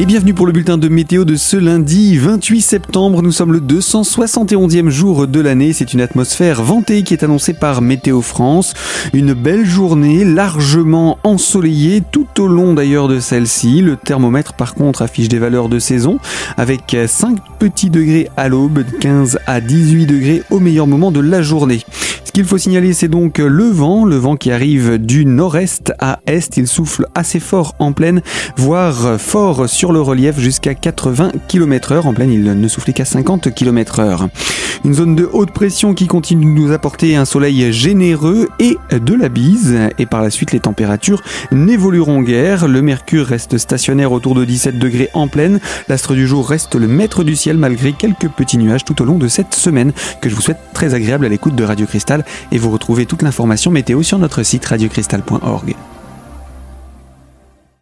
Et bienvenue pour le bulletin de météo de ce lundi 28 septembre. Nous sommes le 271e jour de l'année. C'est une atmosphère ventée qui est annoncée par Météo France. Une belle journée, largement ensoleillée tout au long d'ailleurs de celle-ci. Le thermomètre par contre affiche des valeurs de saison avec 5 petits degrés à l'aube, 15 à 18 degrés au meilleur moment de la journée. Ce qu'il faut signaler, c'est donc le vent, le vent qui arrive du nord-est à est. Il souffle assez fort en pleine, voire fort sur le relief jusqu'à 80 km heure. En pleine, il ne soufflait qu'à 50 km heure. Une zone de haute pression qui continue de nous apporter un soleil généreux et de la bise. Et par la suite, les températures n'évolueront guère. Le mercure reste stationnaire autour de 17 degrés en pleine. L'astre du jour reste le maître du ciel malgré quelques petits nuages tout au long de cette semaine que je vous souhaite très agréable à l'écoute de Radio Et vous retrouvez toute l'information météo sur notre site radiocristal.org.